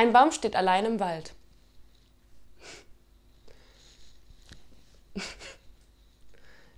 Ein Baum steht allein im Wald.